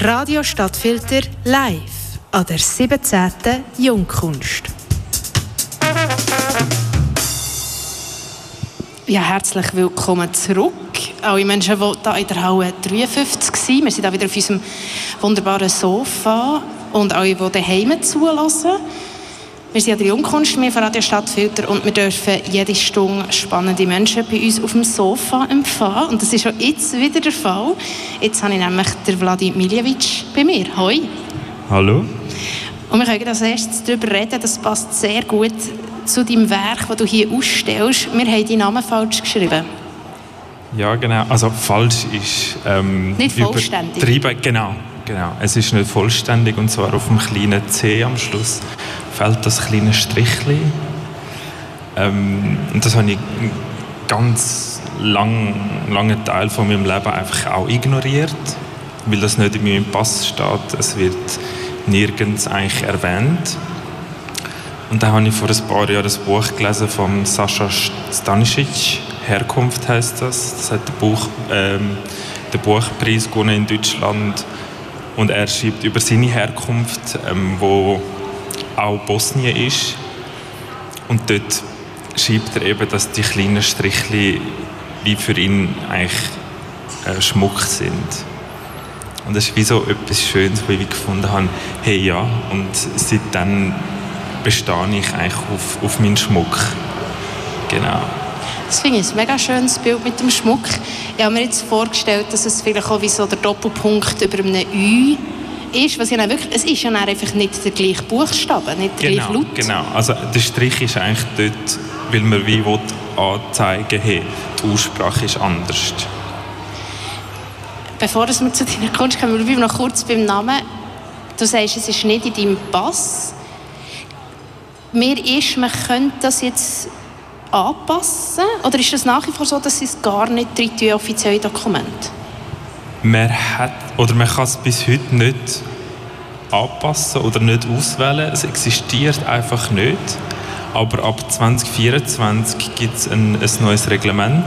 Radio Stadtfilter live an der 17. Jungkunst. Ja, herzlich willkommen zurück. Alle Menschen, die hier in der Halle 53 sind. Wir sind hier wieder auf unserem wunderbaren Sofa. Und alle, die daheim zulassen. Wir sind ja der Jungkunst, wir von Radio Stadtfilter und wir dürfen jede Stunde spannende Menschen bei uns auf dem Sofa empfangen. Und das ist auch jetzt wieder der Fall. Jetzt habe ich nämlich den Vladimir Miljevic bei mir. Hoi. Hallo. Und wir können als erstes darüber reden, das passt sehr gut zu deinem Werk, das du hier ausstellst. Wir haben deinen Namen falsch geschrieben. Ja, genau. Also falsch ist... Ähm, nicht vollständig. Genau, genau. Es ist nicht vollständig und zwar auf dem kleinen C am Schluss fehlt das kleine Strichli. Ähm, und das habe ich ganz lang, langen Teil von meinem Leben einfach auch ignoriert, weil das nicht in meinem Pass steht. Es wird nirgends eigentlich erwähnt. Und dann habe ich vor ein paar Jahren ein Buch gelesen von Sascha Stanisic. Herkunft heißt das. Das hat den, Buch, ähm, den Buchpreis gewonnen in Deutschland. Und er schreibt über seine Herkunft, ähm, wo auch Bosnien ist. Und dort schreibt er eben, dass die kleinen Strichli wie für ihn eigentlich äh, Schmuck sind. Und das ist wie so etwas Schönes, wo ich gefunden habe, hey ja, und seitdem bestehe ich eigentlich auf, auf meinen Schmuck. Genau. Das finde ich ein mega schönes Bild mit dem Schmuck. Ich habe mir jetzt vorgestellt, dass es vielleicht auch wie so der Doppelpunkt über einem Ü ist, was ja wirklich, es ist ja einfach nicht der gleiche Buchstabe, nicht der genau, gleiche Laut. Genau, also der Strich ist eigentlich dort, weil man wie will anzeigen hey, die Aussprache ist anders. Bevor wir zu deiner Kunst kommen, bleiben wir noch kurz beim Namen. Du sagst, es ist nicht in deinem Pass. Mir ist, man könnte das jetzt anpassen? Oder ist das nach wie vor so, dass es gar nicht drin offizielle Dokumente? Man hat oder man kann es bis heute nicht anpassen oder nicht auswählen. Es existiert einfach nicht. Aber ab 2024 gibt es ein, ein neues Reglement,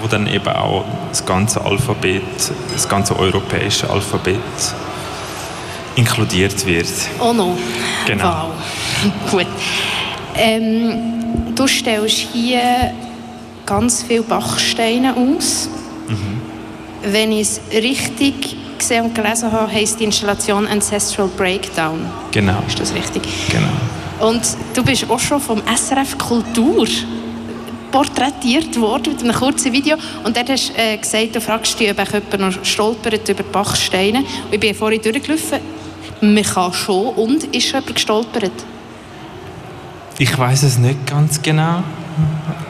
wo dann eben auch das ganze Alphabet, das ganze europäische Alphabet inkludiert wird. Oh no. Genau. Wow. Gut. Ähm, du stellst hier ganz viele Bachsteine aus. Mhm. Wenn ich es richtig gesehen und gelesen habe, heisst die Installation Ancestral Breakdown. Genau. Ist das richtig? Genau. Und du bist auch schon vom SRF Kultur porträtiert worden mit einem kurzen Video. Und dort hast du äh, gesagt, du fragst dich, ob jemand noch stolpert über Bachsteine. Und ich bin vorhin durchgelaufen. Man kann schon. Und ist schon jemand gestolpert? Ich weiß es nicht ganz genau.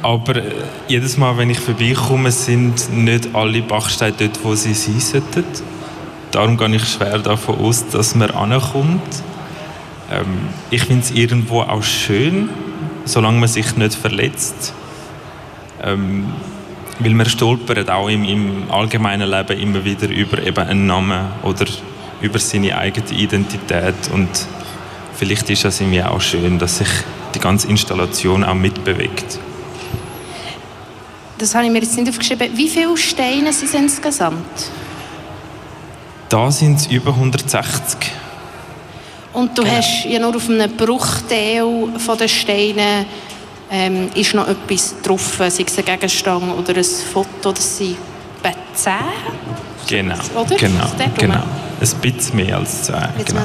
Aber äh, jedes Mal, wenn ich vorbeikomme, sind nicht alle Bachsteine dort, wo sie sein sollten. Darum gehe ich schwer davon aus, dass man ankommt. Ähm, ich finde es irgendwo auch schön, solange man sich nicht verletzt. Ähm, weil man stolpert auch im, im, allgemeinen Leben immer wieder über eben einen Namen oder über seine eigene Identität. Und vielleicht ist es irgendwie auch schön, dass sich die ganze Installation auch mitbewegt. Das habe ich mir jetzt nicht aufgeschrieben. Wie viele Steine sind es insgesamt? Da sind es über 160. Und du genau. hast ja nur auf einem Bruchteil von den Steinen ähm, ist noch etwas drauf, sei es ein Gegenstand oder ein Foto, das sind etwa 10? Genau, oder? genau, genau ein bisschen mehr als 10. Genau.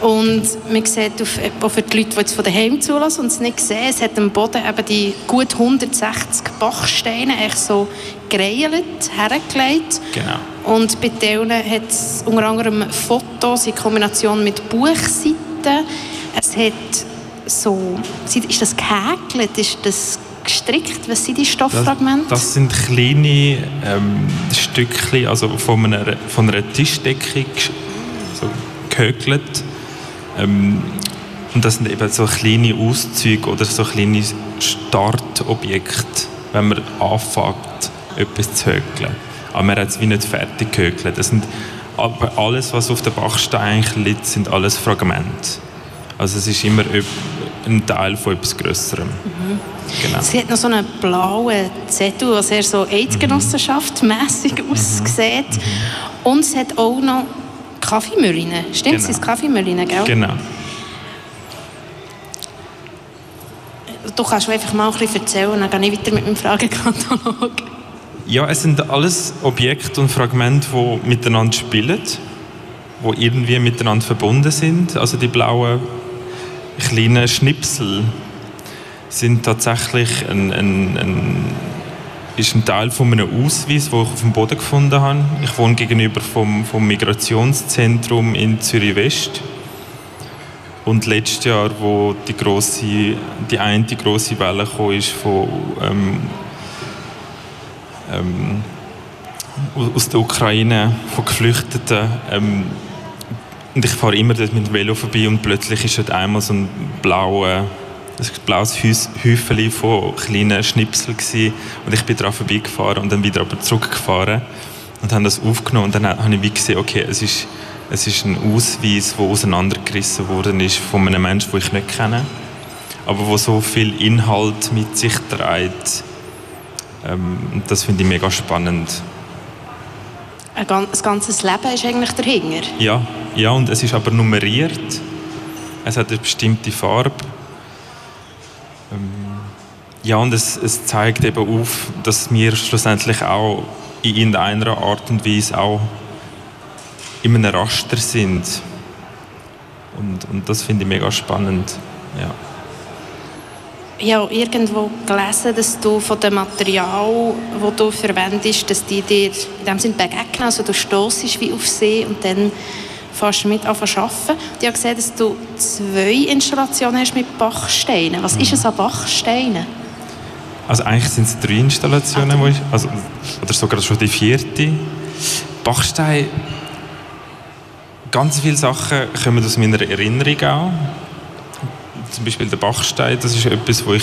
Und man sieht, auf, auch für die Leute, die jetzt von daheim zulassen und es nicht sehen, es hat am Boden eben die gut 160 Bachsteine echt so gereilt, hergelegt. Genau. Und bei denen hat es unter anderem Fotos in Kombination mit Buchseiten. Es hat so, ist das gehäkelt, ist das gestrickt? Was sind die Stofffragmente? Das, das sind kleine ähm, Stückchen, also von einer, von einer Tischdecke so gehökelt. Ähm, und das sind eben so kleine Auszüge oder so kleine Startobjekte, wenn man anfängt, etwas zu hökeln. Aber man hat es wie nicht fertig gehökelt. Das sind, aber alles, was auf der Bachstein liegt, sind alles Fragmente. Also es ist immer ein Teil von etwas Größerem. Mhm. Genau. Sie hat noch so einen blauen Zettel, der sehr so Eidgenossenschaftmässig mhm. aussieht. Mhm. Und es hat auch noch Kaffeemühlen. Stimmt, genau. sind Kaffeemühlen, gell? Genau. Du kannst einfach mal ein bisschen erzählen, dann gehe ich weiter mit meinem Fragekatalog. Ja, es sind alles Objekte und Fragmente, die miteinander spielen, die irgendwie miteinander verbunden sind. Also die blauen kleinen Schnipsel sind tatsächlich ein, ein, ein, ist ein Teil von einem Ausweis, den ich auf dem Boden gefunden habe. Ich wohne gegenüber vom, vom Migrationszentrum in Zürich West. Und letztes Jahr, wo die, grosse, die eine große Welle kam, ist von ähm, ähm, aus der Ukraine, von Geflüchteten. Ähm, und ich fahre immer dort mit dem Velo vorbei und plötzlich ist dort einmal so ein blauer ein blaues Häufchen von kleinen Schnipseln gewesen. und ich bin daran vorbeigefahren und dann wieder aber zurückgefahren und habe das aufgenommen und dann habe ich wie gesehen, okay, es ist, es ist ein Ausweis, der auseinandergerissen worden ist von einem Menschen, den ich nicht kenne, aber wo so viel Inhalt mit sich trägt. Ähm, das finde ich mega spannend. Ein ganzes Leben ist eigentlich dahinter? Ja, ja, und es ist aber nummeriert. Es hat eine bestimmte Farbe ähm, ja, und es, es, zeigt eben auf, dass wir schlussendlich auch in irgendeiner Art und Weise auch in einem Raster sind. Und, und das finde ich mega spannend. Ja. Ich habe irgendwo gelesen, dass du von dem Material, das du verwendest, dass die dir in dem Sinne begegnen. Also du stoßest wie auf See und dann fast mit an arbeiten. Ich habe gesehen, dass du zwei Installationen hast mit Bachsteinen. Was ist es an Bachsteinen? Also eigentlich sind es drei Installationen, ah, ich, also, oder sogar schon die vierte. Bachstein, ganz viele Sachen kommen aus meiner Erinnerung auch. Zum Beispiel der Bachstein, das ist etwas, was ich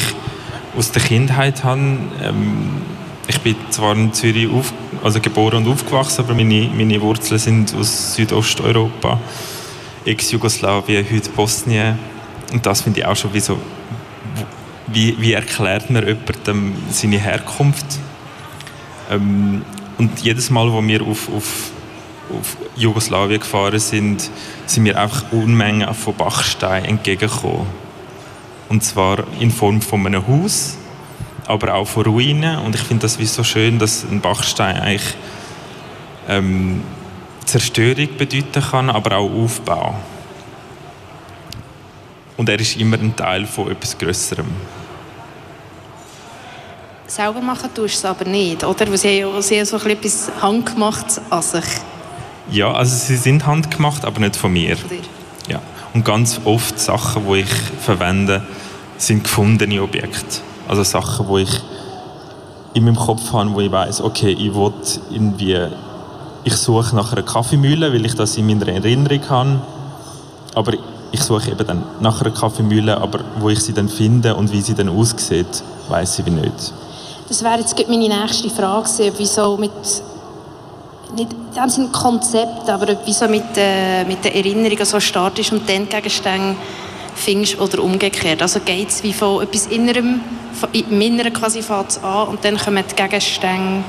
aus der Kindheit habe. Ähm, ich bin zwar in Zürich auf, also geboren und aufgewachsen, aber meine, meine Wurzeln sind aus Südosteuropa, Ex-Jugoslawien, heute Bosnien. Und das finde ich auch schon wie so, wie, wie erklärt man jemandem seine Herkunft? Ähm, und jedes Mal, wo wir auf, auf, auf Jugoslawien gefahren sind, sind wir einfach Unmengen von Bachsteinen entgegengekommen. Und zwar in Form von einem Haus, aber auch von Ruinen. Und ich finde das wie so schön, dass ein Bachstein eigentlich ähm, Zerstörung bedeuten kann, aber auch Aufbau. Und er ist immer ein Teil von etwas Größerem. Selber machen tust du es aber nicht, oder? Weil sie haben ja so etwas handgemachtes an sich. Ja, also sie sind handgemacht, aber nicht von mir. Von. Und ganz oft Sachen, die ich verwende, sind gefundene Objekte. Also Sachen, wo ich in meinem Kopf habe, wo ich weiß, okay, ich will irgendwie, ich suche nach einer Kaffeemühle, weil ich das in meiner Erinnerung habe, aber ich suche eben dann nach einer Kaffeemühle, aber wo ich sie dann finde und wie sie dann aussieht, weiß ich nicht. Das wäre jetzt meine nächste Frage, wieso mit nicht in dem Konzept, aber wieso mit, äh, mit der Erinnerung so startest und dann Gegenstände findest oder umgekehrt. Also geht es wie von etwas Innerem, von im Inneren quasi fängt an und dann kommen die Gegenstände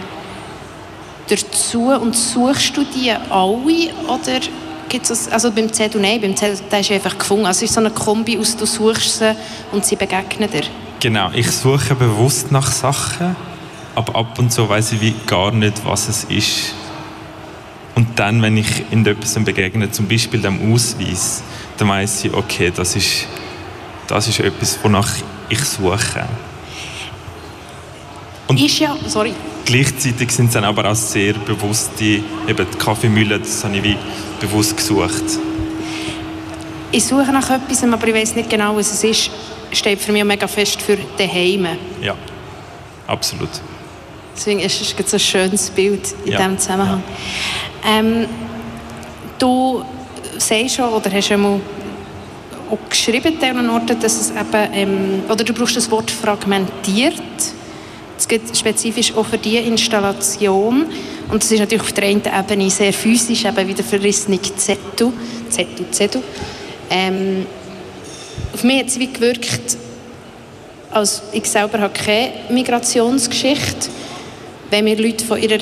dazu und suchst du die alle oder gibt es also beim Zettel nein, beim Zettel der ist einfach gefunden. Also es ist so eine Kombi aus du suchst sie und sie begegnen dir. Genau, ich suche bewusst nach Sachen, aber ab und zu weiß ich wie gar nicht, was es ist. Und dann, wenn ich in etwas begegne, zum Beispiel dem Ausweis, dann weiß ich, okay, das ist, das ist etwas, wonach ich suche. Und ist ja, sorry. Gleichzeitig sind es dann aber auch sehr bewusste, eben die Kaffeemühle, das habe ich wie bewusst gesucht. Ich suche nach etwas, aber ich weiß nicht genau, was es ist. Steht für mich mega fest für daheim. Ja, absolut. Deswegen ist es ein schönes Bild in ja. diesem Zusammenhang. Ja. Ähm, du sagst schon, oder hast schon auch geschrieben an Orten, dass es eben, ähm, oder du brauchst das Wort fragmentiert. Es gibt spezifisch auch für diese Installation. Und das ist natürlich auf der einen Ebene sehr physisch, eben wie der verrissene Zettel, Zettel, Zettel. Ähm, auf mich hat es wie gewirkt, als ich selber habe keine Migrationsgeschichte wenn mir Leute von ihrer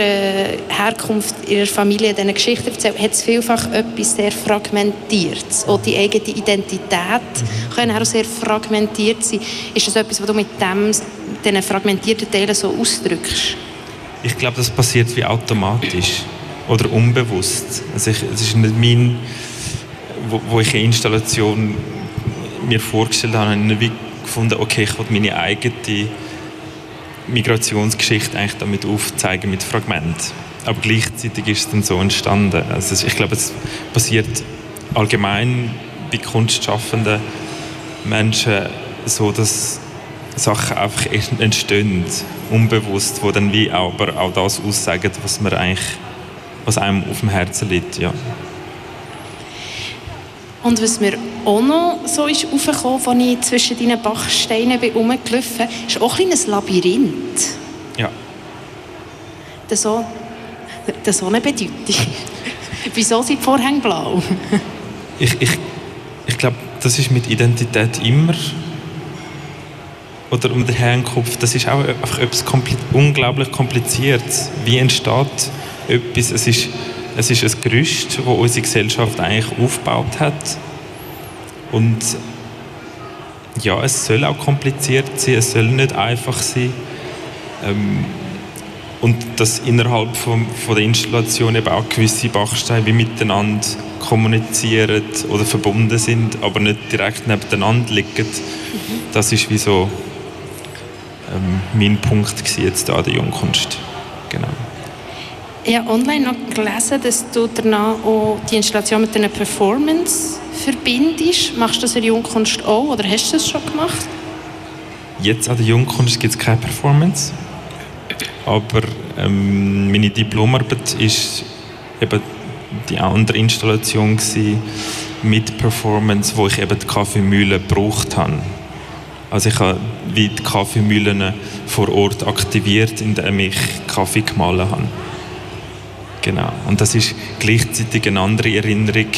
Herkunft, ihrer Familie diese Geschichte erzählen, hat es vielfach etwas sehr Fragmentiertes. Auch die eigene Identität mhm. kann auch sehr fragmentiert sein. Ist das etwas, was du mit diesen fragmentierten Teilen so ausdrückst? Ich glaube, das passiert wie automatisch oder unbewusst. Also ich, es ist nicht mein, wo, wo ich eine Installation mir vorgestellt habe, habe ich nicht gefunden, okay, ich will meine eigene Migrationsgeschichte eigentlich damit aufzeigen mit Fragmenten. Aber gleichzeitig ist es dann so entstanden. Also ich glaube, es passiert allgemein bei kunstschaffenden Menschen so, dass Sachen einfach entstehen, unbewusst, wo dann wie aber auch das aussagen, was man eigentlich, was einem auf dem Herzen liegt, ja. Und was mir auch noch so ist aufgekommen, als ich zwischen deinen Bachsteinen bin rumgelaufen bin, ist auch ein kleines Labyrinth. Ja. Das so, das so eine Bedeutung. Wieso sind die Vorhänge blau? ich ich, ich glaube, das ist mit Identität immer oder um den Herrenkopf, das ist auch einfach etwas kompli unglaublich kompliziert. Wie entsteht etwas? Es ist es ist ein Gerüst, das unsere Gesellschaft eigentlich aufgebaut hat. Und ja, es soll auch kompliziert sein, es soll nicht einfach sein. Ähm, und dass innerhalb von, von der Installation eben auch gewisse Bachsteine wie miteinander kommunizieren oder verbunden sind, aber nicht direkt nebeneinander liegen. Das ist wie so ähm, mein Punkt jetzt an der Jungkunst. Genau. Ich habe online noch gelesen, dass du danach auch die Installation mit einer Performance verbindest. Machst du das in der Jungkunst auch oder hast du das schon gemacht? Jetzt an der Jungkunst gibt es keine Performance. Aber ähm, meine Diplomarbeit ist eben die andere Installation mit Performance, wo ich eben die Kaffeemühle gebraucht habe. Also ich habe wie die Kaffeemühlen vor Ort aktiviert, indem ich Kaffee gemahlen habe. Genau. Und das ist gleichzeitig eine andere Erinnerung,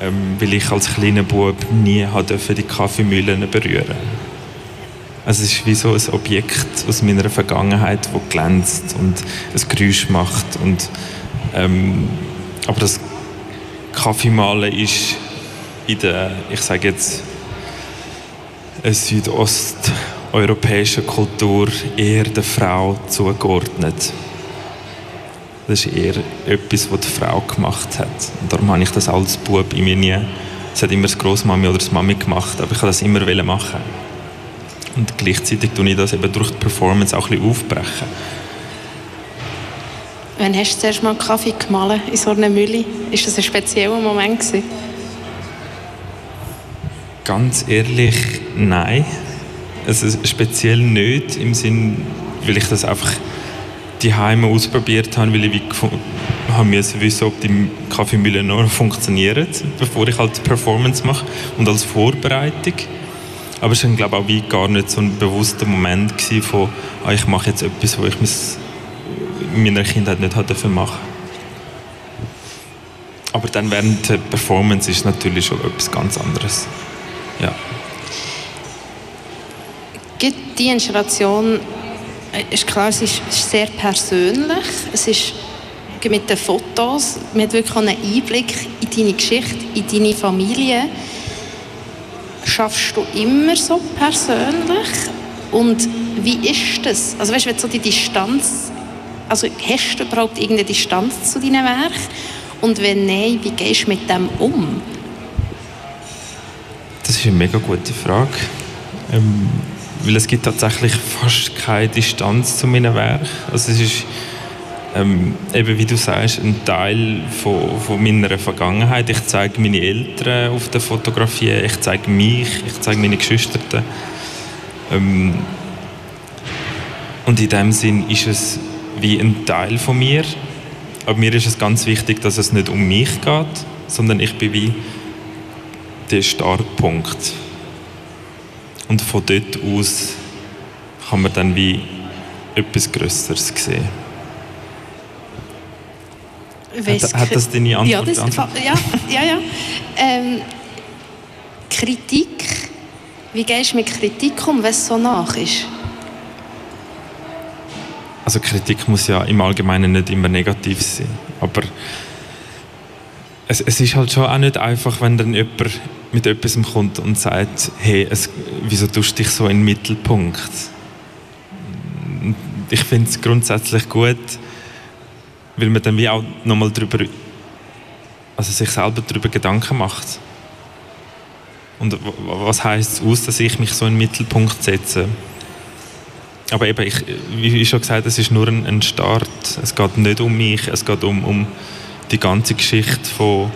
ähm, weil ich als kleiner Bub nie die Kaffeemühlen berühren also es ist wie so ein Objekt aus meiner Vergangenheit, das glänzt und ein Geräusch macht. Und, ähm, aber das Kaffeemalen ist in der, ich sage jetzt, südosteuropäischen Kultur eher der Frau zugeordnet. Das ist eher etwas, was die Frau gemacht hat. Und darum habe ich das als Bub in mir nie. Es hat immer das Großmami oder das Mami gemacht, aber ich wollte das immer machen. Und gleichzeitig tue ich das eben durch die Performance auch ein bisschen aufbrechen. Wann hast du zuerst mal Kaffee gemahlen in so einer Mühle? Ist das ein spezieller Moment gewesen? Ganz ehrlich, nein. Also speziell nicht, im Sinn, weil ich das einfach die Heime ausprobiert habe, weil ich haben müssen wissen, ob die Kaffeemühle noch funktioniert, bevor ich halt Performance mache und als Vorbereitung. Aber es war glaube ich auch gar nicht so ein bewusster Moment von, ah, ich mache jetzt etwas, was ich in meiner Kindheit nicht hatte machen. Aber dann während der Performance ist natürlich schon etwas ganz anderes. Ja. Gibt die Installation äh, ist klar, es ist sehr persönlich. Es ist mit den Fotos, man hat wirklich einen Einblick in deine Geschichte, in deine Familie. Schaffst du immer so persönlich? Und wie ist das? Also weißt du, so die Distanz, also hast du überhaupt irgendeine Distanz zu deinem Werk? Und wenn nein, wie gehst du mit dem um? Das ist eine mega gute Frage. Ähm weil es gibt tatsächlich fast keine Distanz zu meinem Werk. Also es ist ähm, eben wie du sagst, ein Teil von, von meiner Vergangenheit. Ich zeige meine Eltern auf der Fotografie, ich zeige mich, ich zeige meine Geschwister. Ähm, und in dem Sinn ist es wie ein Teil von mir. Aber mir ist es ganz wichtig, dass es nicht um mich geht, sondern ich bin wie der Startpunkt und von dort aus kann man dann wie etwas Größeres sehen. Hat, hat, das deine Antwort? Ja, das, ja, ja. ja. Ähm, Kritik. Wie gehst du mit Kritik um, wenn es so nach ist? also Kritik muss ja im Allgemeinen nicht immer negativ sein, aber es, es ist halt schon auch nicht einfach, wenn dann jemand mit etwas kommt und sagt, hey, es, wieso tust du dich so in den Mittelpunkt? Ich finde es grundsätzlich gut, weil man dann wie auch nochmal darüber, also sich selber darüber Gedanken macht. Und was heißt es aus, dass ich mich so in den Mittelpunkt setze? Aber eben, ich, wie schon gesagt, es ist nur ein, ein Start. Es geht nicht um mich, es geht um, um die ganze Geschichte von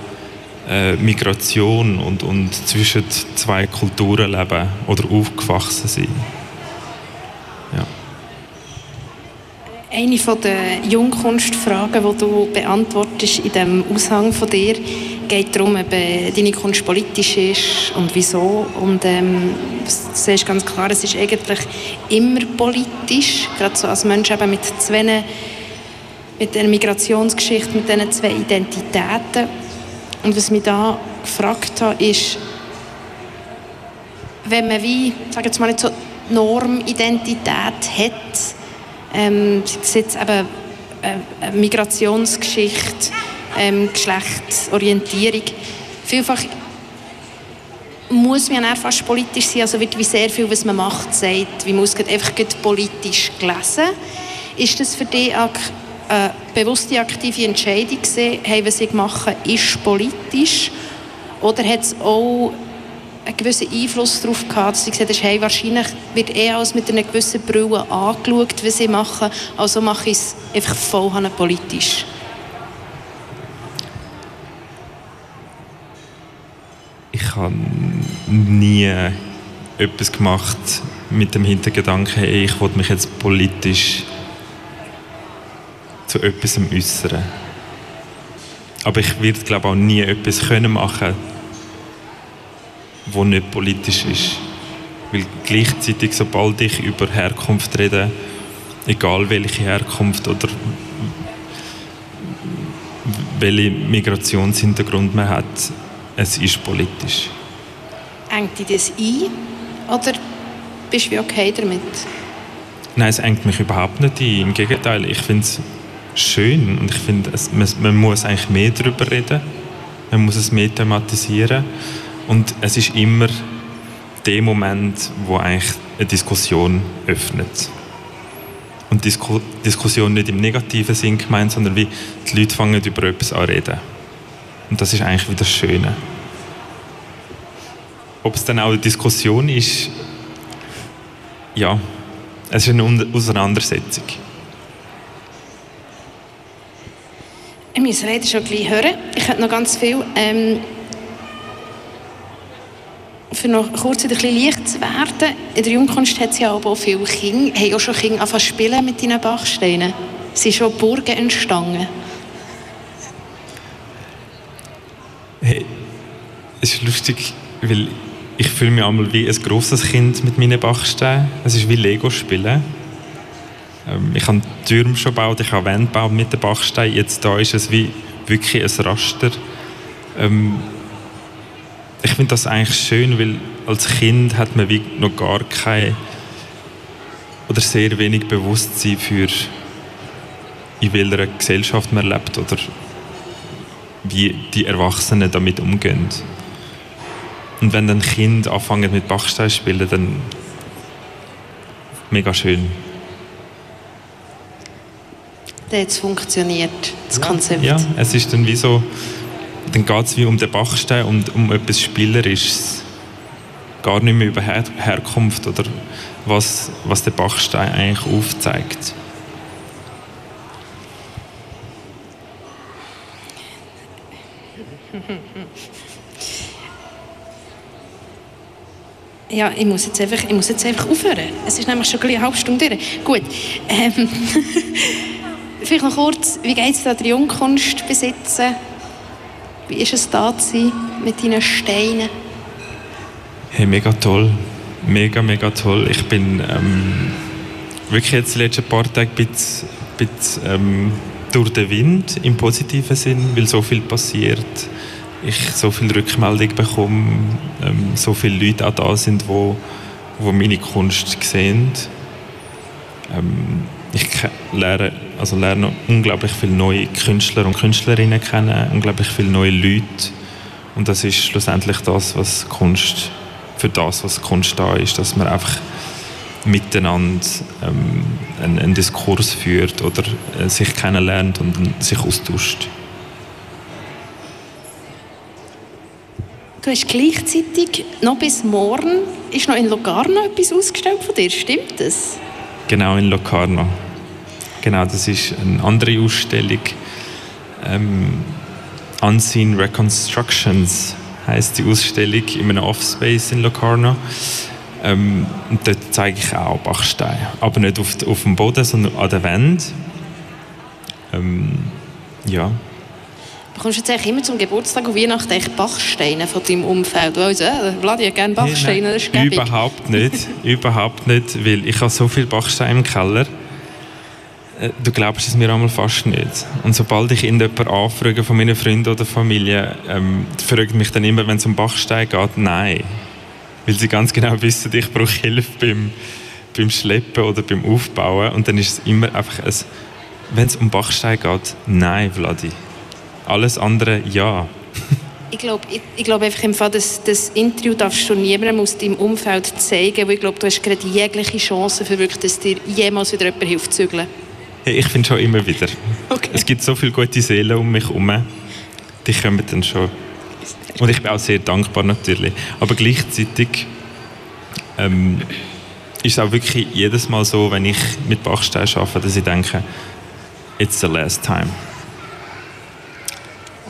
äh, Migration und, und zwischen zwei Kulturen leben oder aufgewachsen sein. Eine der Jungkunstfragen, die du beantwortest in dem Aushang von dir, geht darum, ob deine Kunst politisch ist und wieso. Und ähm, du siehst ganz klar, es ist eigentlich immer politisch, gerade so als Mensch eben mit zwei, mit der Migrationsgeschichte, mit diesen zwei Identitäten. Und was mich da gefragt habe, ist, wenn man wie, sage jetzt mal nicht so Normidentität hat, ähm, sei es eben äh, Migrationsgeschichte, ähm, Geschlechtsorientierung. Vielfach muss man ja fast politisch sein, also wird wie sehr viel, was man macht, sagt, wie muss einfach politisch gelesen. Ist das für dich eine bewusste, aktive Entscheidung gewesen, hey, was ich mache, ist politisch? Oder hat es auch einen gewissen Einfluss darauf gehabt, dass sie gesagt hast, hey, wahrscheinlich wird eh alles mit einer gewissen Brille angeschaut, was ich mache, also mache ich es einfach voll politisch? ich habe nie etwas gemacht mit dem Hintergedanken, hey, ich will mich jetzt politisch zu etwas äußern. Aber ich werde, glaube auch nie etwas können machen, wo nicht politisch ist. Weil gleichzeitig, sobald ich über Herkunft rede, egal welche Herkunft oder welchen Migrationshintergrund man hat, es ist politisch. Engt dich das ein oder bist du okay damit? Nein, es engt mich überhaupt nicht ein. Im Gegenteil, ich finde es schön und ich finde, man, muss eigentlich mehr darüber reden. Man muss es mehr thematisieren. Und es ist immer der Moment, wo eigentlich eine Diskussion öffnet. Und Disku Diskussion nicht im negativen Sinn gemeint, sondern wie die Leute fangen über etwas an reden. Und das ist eigentlich wieder das Schöne. Ob es dann auch eine Diskussion ist, ja, es ist eine Auseinandersetzung. Ich muss leider schon gleich hören. Ich hätte noch ganz viel. Ähm, für noch kurz ein bisschen leicht zu werden. In der Jungkunst hat es ja auch viele Kinder. Haben auch schon Kinder angefangen spielen mit deinen Bachsteinen? Sind schon Burgen entstanden? Hey, es ist lustig, weil ich fühle mich einmal wie ein großes Kind mit meinen Bachsteinen. Es ist wie Lego spielen. Ähm, ich habe Türme schon gebaut, ich habe Wände gebaut mit den Bachsteinen. Jetzt da ist es wie wirklich ein Raster. Ähm, ich finde das eigentlich schön, weil als Kind hat man wie noch gar kein oder sehr wenig Bewusstsein für in welcher Gesellschaft man lebt oder wie die Erwachsenen damit umgehen. Und wenn dann Kinder anfangen mit Bachstein spielen, dann mega schön. Dann hat es funktioniert, das Konzept. Ja, es ist dann wie so, dann geht es wie um den Bachstein und um etwas Spielerisches. Gar nicht mehr über Her Herkunft oder was, was der Bachstein eigentlich aufzeigt. Ja, ich muss jetzt einfach, ich muss jetzt einfach aufhören. Es ist nämlich schon eine halbe Stunde durch. Gut. Ähm, vielleicht noch kurz, wie geht es dir, die Jungkunst besitzen? Wie ist es da sein mit deinen Steinen? Hey, mega toll. Mega, mega toll. Ich bin ähm, wirklich jetzt die letzten paar Tage ein bisschen, bisschen ähm, durch den Wind im positiven Sinn, weil so viel passiert ich so viel Rückmeldung bekomme, ähm, so viele Leute auch da sind, wo, wo meine Kunst sehen. Ähm, ich lerne, also lerne unglaublich viele neue Künstler und Künstlerinnen kennen, unglaublich viele neue Leute. Und das ist schlussendlich das, was Kunst, für das, was Kunst da ist, dass man einfach miteinander ähm, einen, einen, Diskurs führt oder äh, sich kennenlernt und sich austauscht. Du hast gleichzeitig noch bis morgen ist noch in Locarno etwas ausgestellt von dir, stimmt das? Genau, in Locarno. Genau, das ist eine andere Ausstellung. Ähm, Unseen Reconstructions heißt die Ausstellung in einem Offspace in Locarno. Ähm, und dort zeige ich auch Bachsteine. Aber nicht auf, auf dem Boden, sondern an der Wand. Ähm, ja. Bekommst du jetzt eigentlich immer zum Geburtstag und Weihnachten Bachsteine von deinem Umfeld? Also, äh, Vladi hat gerne Bachsteine, das ist gäbig. Überhaupt nicht, überhaupt nicht, weil ich habe so viele Bachsteine im Keller. Äh, du glaubst es mir einmal fast nicht. Und sobald ich irgendjemanden anfrage von meinen Freunden oder Familie, ähm, fragt mich dann immer, wenn es um Bachstein geht, nein weil sie ganz genau wissen, ich brauche Hilfe beim, beim Schleppen oder beim Aufbauen. Und dann ist es immer einfach ein, wenn es um Bachstein geht, nein, Vladi. Alles andere, ja. ich glaube ich, ich glaub einfach im Fall, dass das Interview darfst du niemandem aus deinem Umfeld zeigen, weil ich glaube, du hast gerade jegliche Chance für wirklich, dass dir jemals wieder jemand hilft zu zügeln. Hey, ich finde schon immer wieder. Okay. Es gibt so viele gute Seelen um mich herum, die kommen dann schon und ich bin auch sehr dankbar natürlich. Aber gleichzeitig ähm, ist es auch wirklich jedes Mal so, wenn ich mit Bachstein arbeite, dass ich denke, it's the last time.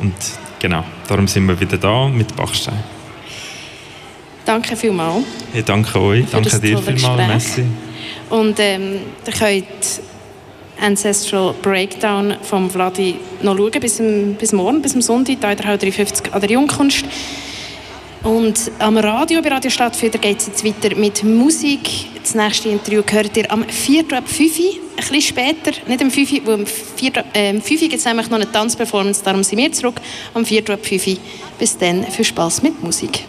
Und genau, darum sind wir wieder da mit Bachstein. Danke vielmals. Hey, danke euch, danke dir vielmals, Messi. Und ähm, ihr könnt Ancestral Breakdown vom Vladi noch schauen, bis, bis morgen, bis am Sonntag, da in der Halle 350 an der Jungkunst. Und am Radio, bei Radio Stadtfeder, geht es jetzt weiter mit Musik. Das nächste Interview hört ihr am 4. ab 5 Uhr, ein bisschen später, nicht am 5 Uhr, weil am 4. Äh, 5 Uhr gibt es nämlich noch eine Tanzperformance, darum sind wir zurück am 4. ab 5 Uhr. Bis dann, viel Spaß mit Musik.